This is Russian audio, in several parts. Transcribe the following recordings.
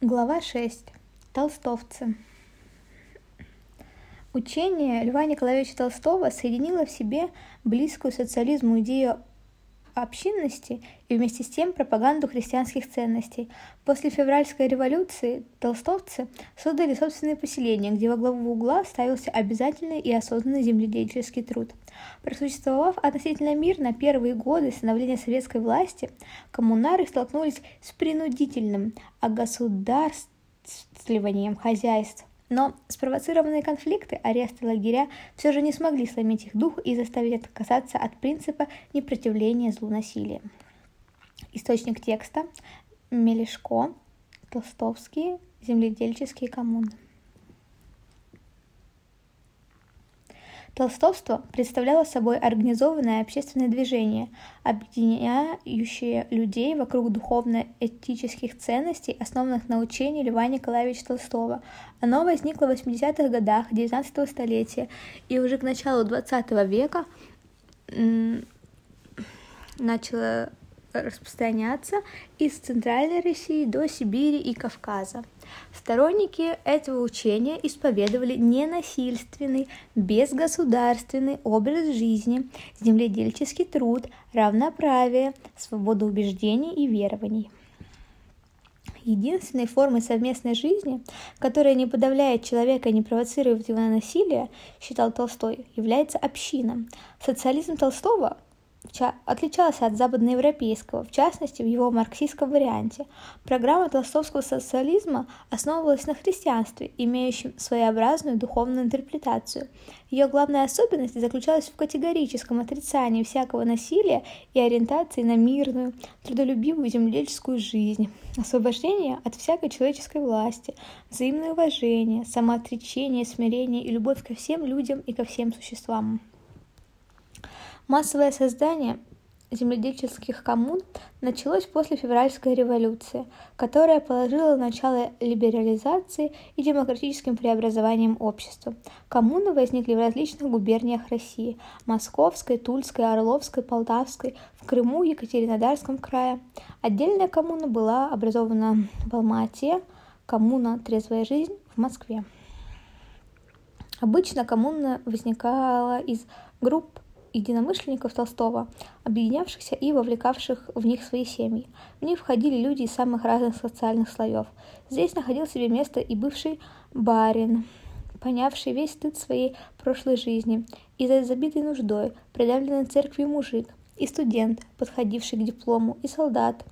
Глава 6. Толстовцы. Учение Льва Николаевича Толстого соединило в себе близкую социализму идею общинности и вместе с тем пропаганду христианских ценностей. После февральской революции толстовцы создали собственные поселения, где во главу угла ставился обязательный и осознанный земледельческий труд. Просуществовав относительно мирно первые годы становления советской власти, коммунары столкнулись с принудительным огосударствованием хозяйств. Но спровоцированные конфликты, аресты, лагеря все же не смогли сломить их дух и заставить отказаться от принципа непротивления злу насилия. Источник текста – Мелешко, Толстовские, земледельческие коммуны. Толстовство представляло собой организованное общественное движение, объединяющее людей вокруг духовно-этических ценностей, основанных на учении Льва Николаевича Толстого. Оно возникло в 80-х годах XIX столетия и уже к началу XX века начало распространяться из Центральной России до Сибири и Кавказа. Сторонники этого учения исповедовали ненасильственный, безгосударственный образ жизни, земледельческий труд, равноправие, свободу убеждений и верований. Единственной формой совместной жизни, которая не подавляет человека и не провоцирует его на насилие, считал Толстой, является община. Социализм Толстого отличался от западноевропейского, в частности, в его марксистском варианте. Программа толстовского социализма основывалась на христианстве, имеющем своеобразную духовную интерпретацию. Ее главная особенность заключалась в категорическом отрицании всякого насилия и ориентации на мирную, трудолюбивую земледельческую жизнь, освобождение от всякой человеческой власти, взаимное уважение, самоотречение, смирение и любовь ко всем людям и ко всем существам. Массовое создание земледельческих коммун началось после февральской революции, которая положила начало либерализации и демократическим преобразованиям общества. Коммуны возникли в различных губерниях России – Московской, Тульской, Орловской, Полтавской, в Крыму, Екатеринодарском крае. Отдельная коммуна была образована в Алмате, коммуна «Трезвая жизнь» в Москве. Обычно коммуна возникала из групп единомышленников Толстого, объединявшихся и вовлекавших в них свои семьи. В них входили люди из самых разных социальных слоев. Здесь находил себе место и бывший барин, понявший весь стыд своей прошлой жизни, и за забитой нуждой, придавленный церкви мужик, и студент, подходивший к диплому, и солдат,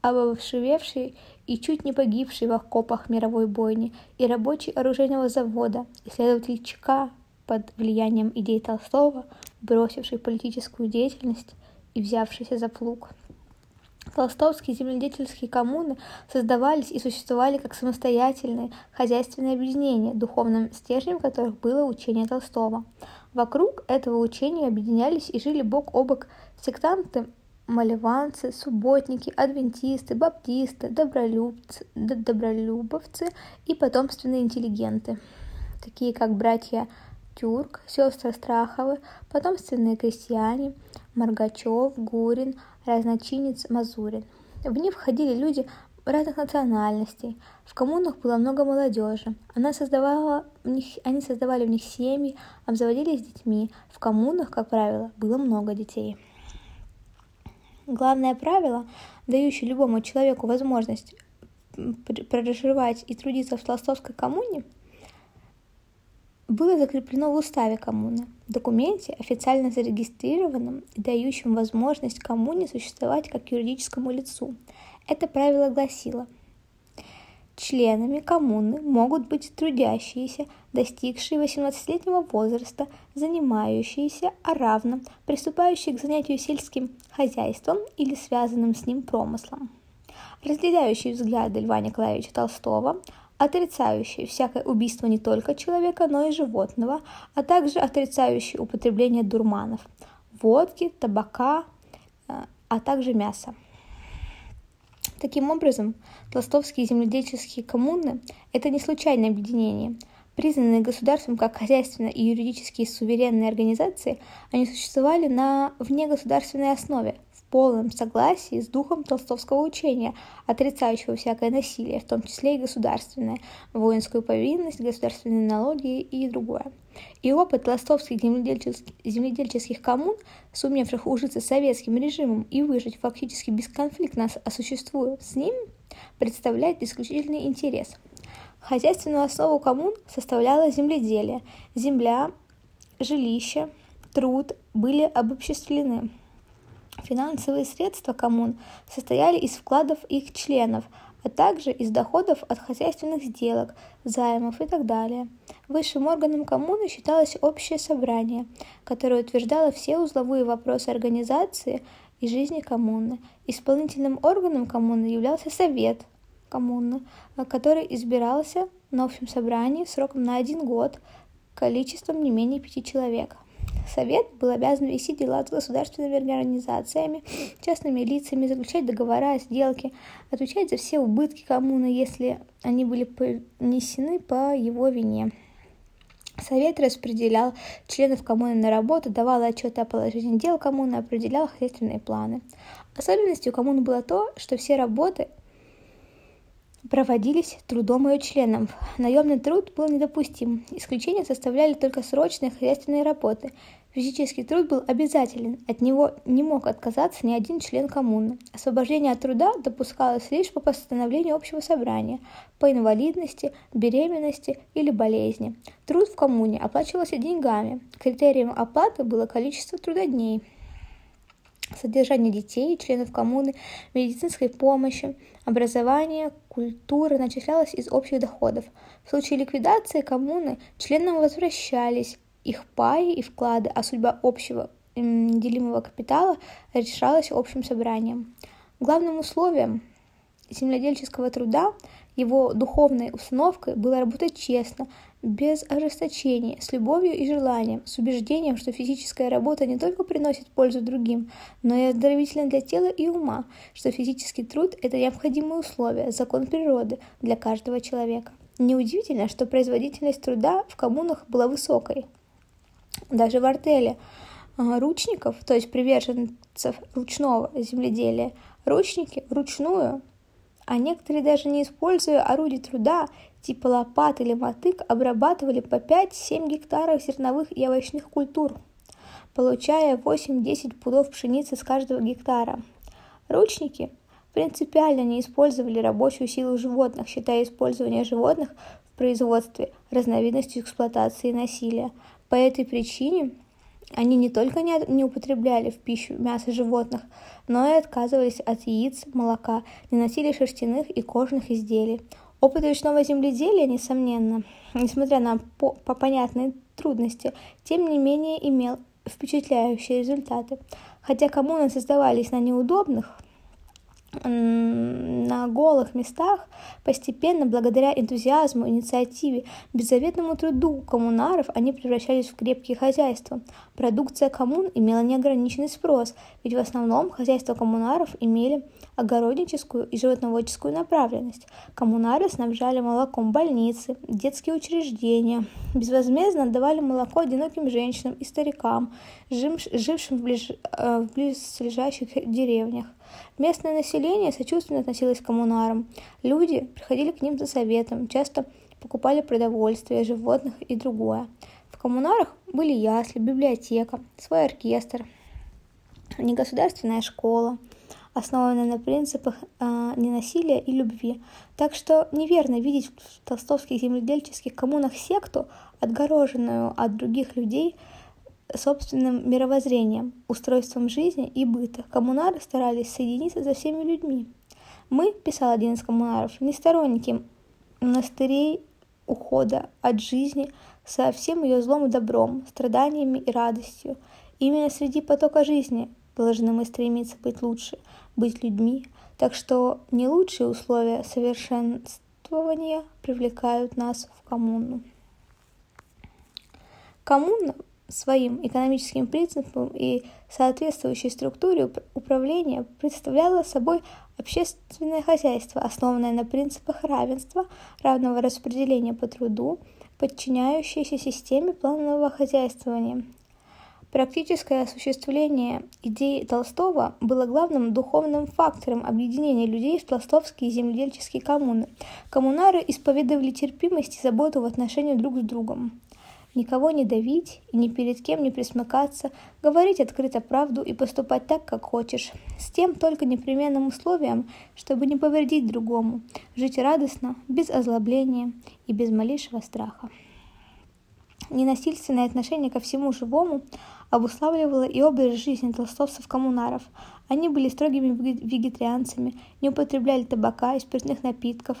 обовшивевший и чуть не погибший в окопах мировой бойни, и рабочий оружейного завода, исследователь ЧК, под влиянием идей Толстого, бросивший политическую деятельность и взявшийся за плуг. Толстовские земледельческие коммуны создавались и существовали как самостоятельные хозяйственные объединения, духовным стержнем которых было учение Толстого. Вокруг этого учения объединялись и жили бок о бок сектанты, малеванцы, субботники, адвентисты, баптисты, добролюбцы, добролюбовцы и потомственные интеллигенты, такие как братья Тюрк, сестры Страховы, потомственные крестьяне, Маргачев, Гурин, разночинец Мазурин. В них входили люди разных национальностей. В коммунах было много молодежи. Она создавала в них, они создавали в них семьи, обзаводились детьми. В коммунах, как правило, было много детей. Главное правило, дающее любому человеку возможность проживать и трудиться в толстовской коммуне – было закреплено в уставе коммуны, документе, официально зарегистрированном и дающем возможность коммуне существовать как юридическому лицу. Это правило гласило, Членами коммуны могут быть трудящиеся, достигшие 18-летнего возраста, занимающиеся, а равно приступающие к занятию сельским хозяйством или связанным с ним промыслом. Разделяющие взгляды Льва Николаевича Толстого, отрицающие всякое убийство не только человека, но и животного, а также отрицающие употребление дурманов, водки, табака, э, а также мяса. Таким образом, толстовские земледельческие коммуны – это не случайное объединение. Признанные государством как хозяйственно и юридически суверенные организации, они существовали на внегосударственной основе, полном согласии с духом толстовского учения, отрицающего всякое насилие, в том числе и государственное, воинскую повинность, государственные налоги и другое. И опыт толстовских земледельческих, земледельческих коммун, сумевших ужиться советским режимом и выжить фактически бесконфликтно сосуществуя с ним, представляет исключительный интерес. Хозяйственную основу коммун составляло земледелие. Земля, жилище, труд были обобществлены. Финансовые средства коммун состояли из вкладов их членов, а также из доходов от хозяйственных сделок, займов и так далее. Высшим органом коммуны считалось общее собрание, которое утверждало все узловые вопросы организации и жизни коммуны. Исполнительным органом коммуны являлся совет коммуны, который избирался на общем собрании сроком на один год количеством не менее пяти человек. Совет был обязан вести дела с государственными организациями, частными лицами, заключать договора, сделки, отвечать за все убытки коммуны, если они были понесены по его вине. Совет распределял членов коммуны на работу, давал отчеты о положении дел коммуны, определял хозяйственные планы. Особенностью коммуны было то, что все работы проводились трудом ее членов. Наемный труд был недопустим. Исключения составляли только срочные хозяйственные работы. Физический труд был обязателен, от него не мог отказаться ни один член коммуны. Освобождение от труда допускалось лишь по постановлению общего собрания, по инвалидности, беременности или болезни. Труд в коммуне оплачивался деньгами. Критерием оплаты было количество трудодней содержание детей, членов коммуны, медицинской помощи, образование, культура начислялось из общих доходов. В случае ликвидации коммуны членам возвращались их паи и вклады, а судьба общего делимого капитала решалась общим собранием. Главным условием земледельческого труда, его духовной установкой было работать честно, без ожесточения, с любовью и желанием, с убеждением, что физическая работа не только приносит пользу другим, но и оздоровительна для тела и ума, что физический труд – это необходимое условие, закон природы для каждого человека. Неудивительно, что производительность труда в коммунах была высокой. Даже в артеле а, ручников, то есть приверженцев ручного земледелия, ручники вручную, а некоторые даже не используя орудий труда, типа лопат или мотык, обрабатывали по 5-7 гектаров зерновых и овощных культур, получая 8-10 пудов пшеницы с каждого гектара. Ручники принципиально не использовали рабочую силу животных, считая использование животных в производстве разновидностью эксплуатации и насилия. По этой причине они не только не, не употребляли в пищу мясо животных, но и отказывались от яиц, молока, не носили шерстяных и кожных изделий. Опыт ручного земледелия, несомненно, несмотря на по, по понятные трудности, тем не менее имел впечатляющие результаты. Хотя коммуны создавались на неудобных, на голых местах постепенно, благодаря энтузиазму, инициативе, беззаветному труду коммунаров, они превращались в крепкие хозяйства. Продукция коммун имела неограниченный спрос, ведь в основном хозяйства коммунаров имели огородническую и животноводческую направленность. Коммунары снабжали молоком больницы, детские учреждения, безвозмездно отдавали молоко одиноким женщинам и старикам, жившим в, ближ... Э, в близлежащих деревнях. Местное население сочувственно относилось к коммунарам. Люди приходили к ним за советом, часто покупали продовольствие, животных и другое. В коммунарах были ясли, библиотека, свой оркестр, негосударственная школа, основанная на принципах э, ненасилия и любви. Так что неверно видеть в толстовских земледельческих коммунах секту, отгороженную от других людей – собственным мировоззрением, устройством жизни и быта. Коммунары старались соединиться со всеми людьми. Мы, писал один из коммунаров, не сторонники монастырей ухода от жизни со всем ее злом и добром, страданиями и радостью. Именно среди потока жизни должны мы стремиться быть лучше, быть людьми, так что не лучшие условия совершенствования привлекают нас в коммуну. Коммуна своим экономическим принципам и соответствующей структуре управления представляло собой общественное хозяйство, основанное на принципах равенства, равного распределения по труду, подчиняющееся системе планового хозяйствования. Практическое осуществление идеи Толстого было главным духовным фактором объединения людей в толстовские земледельческие коммуны. Коммунары исповедовали терпимость и заботу в отношении друг с другом никого не давить и ни перед кем не присмыкаться, говорить открыто правду и поступать так, как хочешь, с тем только непременным условием, чтобы не повредить другому, жить радостно, без озлобления и без малейшего страха. Ненасильственное отношение ко всему живому обуславливало и образ жизни толстовцев-коммунаров. Они были строгими вегетарианцами, не употребляли табака и спиртных напитков,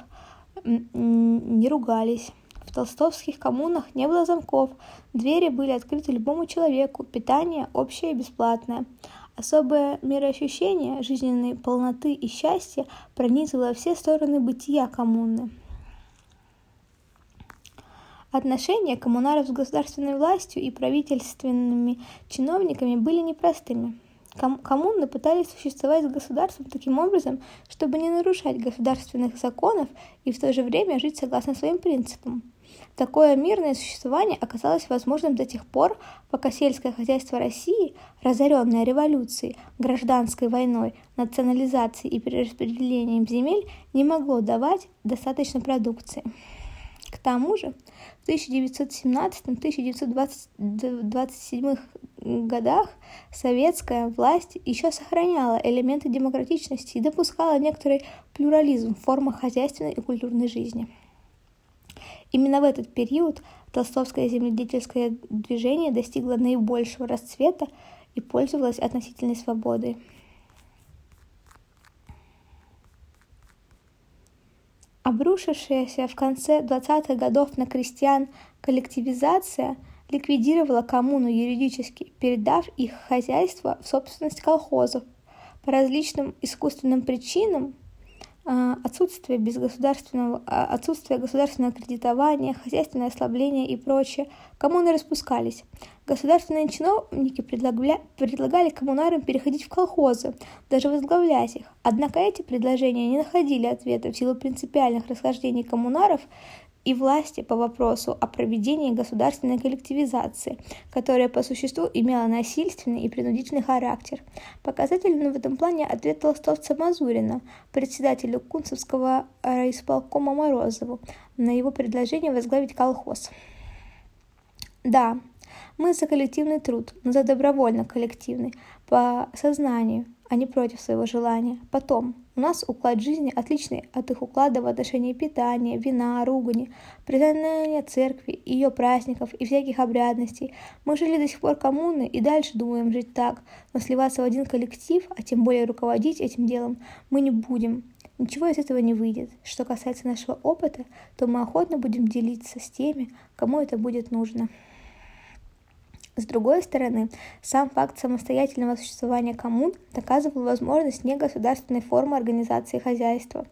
не ругались, толстовских коммунах не было замков, двери были открыты любому человеку, питание общее и бесплатное. Особое мироощущение жизненной полноты и счастья пронизывало все стороны бытия коммуны. Отношения коммунаров с государственной властью и правительственными чиновниками были непростыми. Коммуны пытались существовать с государством таким образом, чтобы не нарушать государственных законов и в то же время жить согласно своим принципам. Такое мирное существование оказалось возможным до тех пор, пока сельское хозяйство России, разоренное революцией, гражданской войной, национализацией и перераспределением земель, не могло давать достаточно продукции. К тому же в 1917-1927 годах советская власть еще сохраняла элементы демократичности и допускала некоторый плюрализм в формах хозяйственной и культурной жизни. Именно в этот период толстовское земледельческое движение достигло наибольшего расцвета и пользовалось относительной свободой. Обрушившаяся в конце 20-х годов на крестьян коллективизация ликвидировала коммуну юридически, передав их хозяйство в собственность колхозов. По различным искусственным причинам а, отсутствие, без государственного, а, отсутствие государственного кредитования, хозяйственное ослабление и прочее, коммуны распускались. Государственные чиновники предлагали, предлагали коммунарам переходить в колхозы, даже возглавлять их. Однако эти предложения не находили ответа в силу принципиальных расхождений коммунаров и власти по вопросу о проведении государственной коллективизации, которая по существу имела насильственный и принудительный характер. Показательным в этом плане ответ толстовца Мазурина, председателю Кунцевского райисполкома Морозову, на его предложение возглавить колхоз. Да, мы за коллективный труд, но за добровольно коллективный, по сознанию, а не против своего желания. Потом, у нас уклад жизни отличный от их уклада в отношении питания, вина, ругани, признания церкви, ее праздников и всяких обрядностей. Мы жили до сих пор коммуны и дальше думаем жить так, но сливаться в один коллектив, а тем более руководить этим делом, мы не будем. Ничего из этого не выйдет. Что касается нашего опыта, то мы охотно будем делиться с теми, кому это будет нужно. С другой стороны, сам факт самостоятельного существования коммун доказывал возможность негосударственной формы организации хозяйства.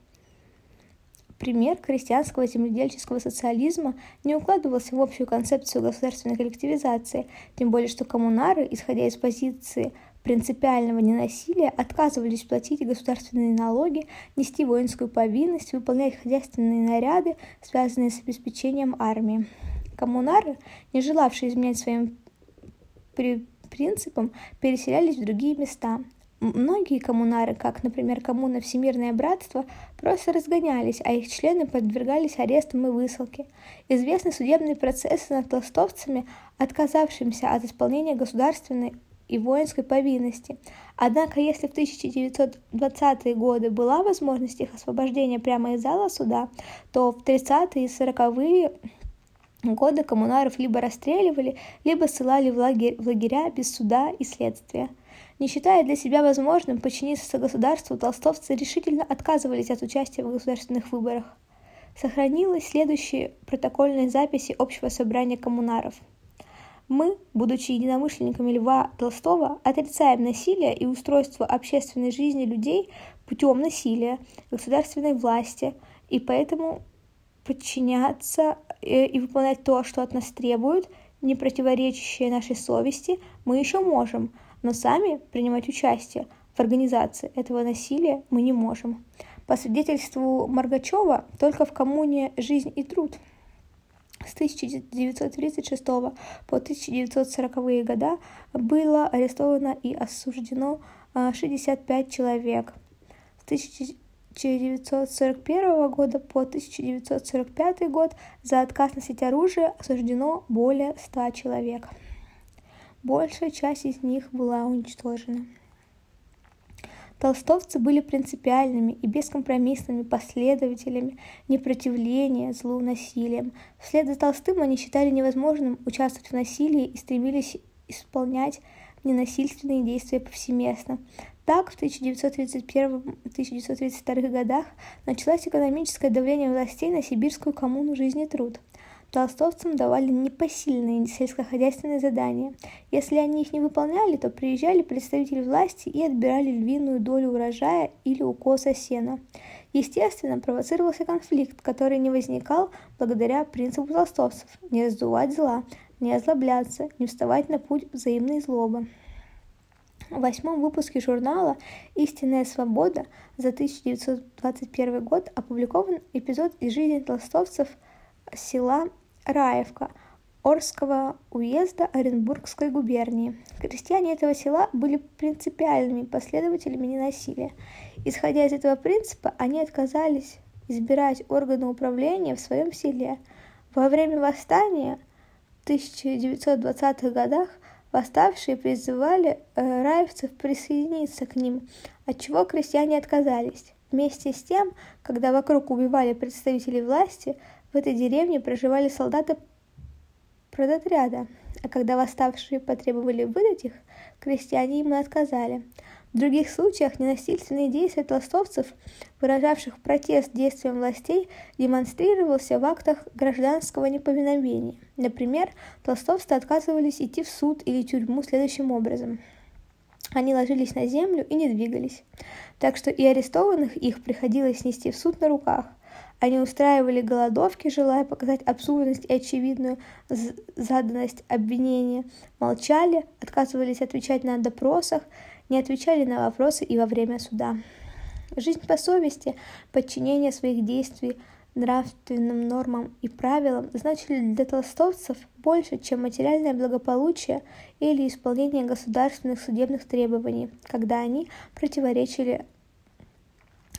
Пример крестьянского земледельческого социализма не укладывался в общую концепцию государственной коллективизации, тем более что коммунары, исходя из позиции принципиального ненасилия, отказывались платить государственные налоги, нести воинскую повинность, выполнять хозяйственные наряды, связанные с обеспечением армии. Коммунары, не желавшие изменять своим принципам переселялись в другие места. Многие коммунары, как, например, коммуна Всемирное Братство, просто разгонялись, а их члены подвергались арестам и высылке. Известны судебные процессы над толстовцами, отказавшимися от исполнения государственной и воинской повинности. Однако, если в 1920-е годы была возможность их освобождения прямо из зала суда, то в 30-е и 40-е годы коммунаров либо расстреливали, либо ссылали в, лагерь, в лагеря без суда и следствия. Не считая для себя возможным подчиниться государству, толстовцы решительно отказывались от участия в государственных выборах. Сохранилась следующие протокольные записи общего собрания коммунаров. Мы, будучи единомышленниками Льва Толстого, отрицаем насилие и устройство общественной жизни людей путем насилия, государственной власти, и поэтому подчиняться и выполнять то, что от нас требуют, не противоречащее нашей совести, мы еще можем, но сами принимать участие в организации этого насилия мы не можем. По свидетельству Маргачева, только в коммуне «Жизнь и труд» с 1936 по 1940 года было арестовано и осуждено 65 человек. С 1941 года по 1945 год за отказ носить оружие осуждено более 100 человек. Большая часть из них была уничтожена. Толстовцы были принципиальными и бескомпромиссными последователями непротивления злу насилием. Вслед за Толстым они считали невозможным участвовать в насилии и стремились исполнять ненасильственные действия повсеместно. Так, в 1931-1932 годах началось экономическое давление властей на сибирскую коммуну «Жизнь и труд». Толстовцам давали непосильные сельскохозяйственные задания. Если они их не выполняли, то приезжали представители власти и отбирали львиную долю урожая или укоса сена. Естественно, провоцировался конфликт, который не возникал благодаря принципу толстовцев – не раздувать зла, не озлобляться, не вставать на путь взаимной злобы. В восьмом выпуске журнала «Истинная свобода» за 1921 год опубликован эпизод из жизни толстовцев села Раевка Орского уезда Оренбургской губернии. Крестьяне этого села были принципиальными последователями ненасилия. Исходя из этого принципа, они отказались избирать органы управления в своем селе. Во время восстания в 1920-х годах восставшие призывали э, раевцев присоединиться к ним, от чего крестьяне отказались. Вместе с тем, когда вокруг убивали представителей власти, в этой деревне проживали солдаты продотряда, а когда восставшие потребовали выдать их, крестьяне им отказали. В других случаях ненасильственные действия толстовцев, выражавших протест действиям властей, демонстрировался в актах гражданского неповиновения. Например, толстовцы отказывались идти в суд или тюрьму следующим образом. Они ложились на землю и не двигались, так что и арестованных их приходилось нести в суд на руках – они устраивали голодовки, желая показать абсурдность и очевидную заданность обвинения, молчали, отказывались отвечать на допросах, не отвечали на вопросы и во время суда. Жизнь по совести, подчинение своих действий нравственным нормам и правилам значили для толстовцев больше, чем материальное благополучие или исполнение государственных судебных требований, когда они противоречили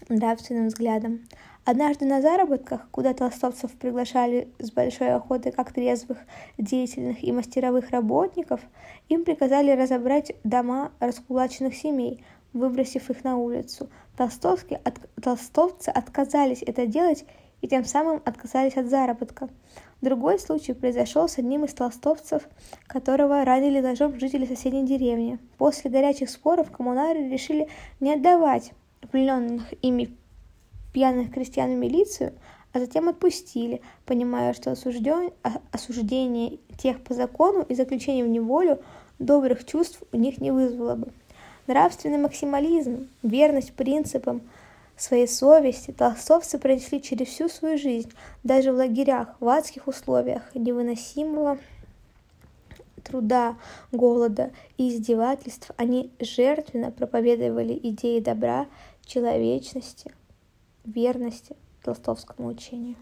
нравственным взглядам. Однажды на заработках, куда толстовцев приглашали с большой охотой как трезвых, деятельных и мастеровых работников, им приказали разобрать дома раскулаченных семей, выбросив их на улицу. Толстовки, от, толстовцы отказались это делать и тем самым отказались от заработка. Другой случай произошел с одним из толстовцев, которого ранили ножом жители соседней деревни. После горячих споров коммунары решили не отдавать плененных ими пьяных крестьян в милицию, а затем отпустили, понимая, что осужден... осуждение тех по закону и заключение в неволю добрых чувств у них не вызвало бы. Нравственный максимализм, верность принципам своей совести толстовцы пронесли через всю свою жизнь, даже в лагерях, в адских условиях невыносимого труда, голода и издевательств они жертвенно проповедовали идеи добра, человечности, верности толстовскому учению.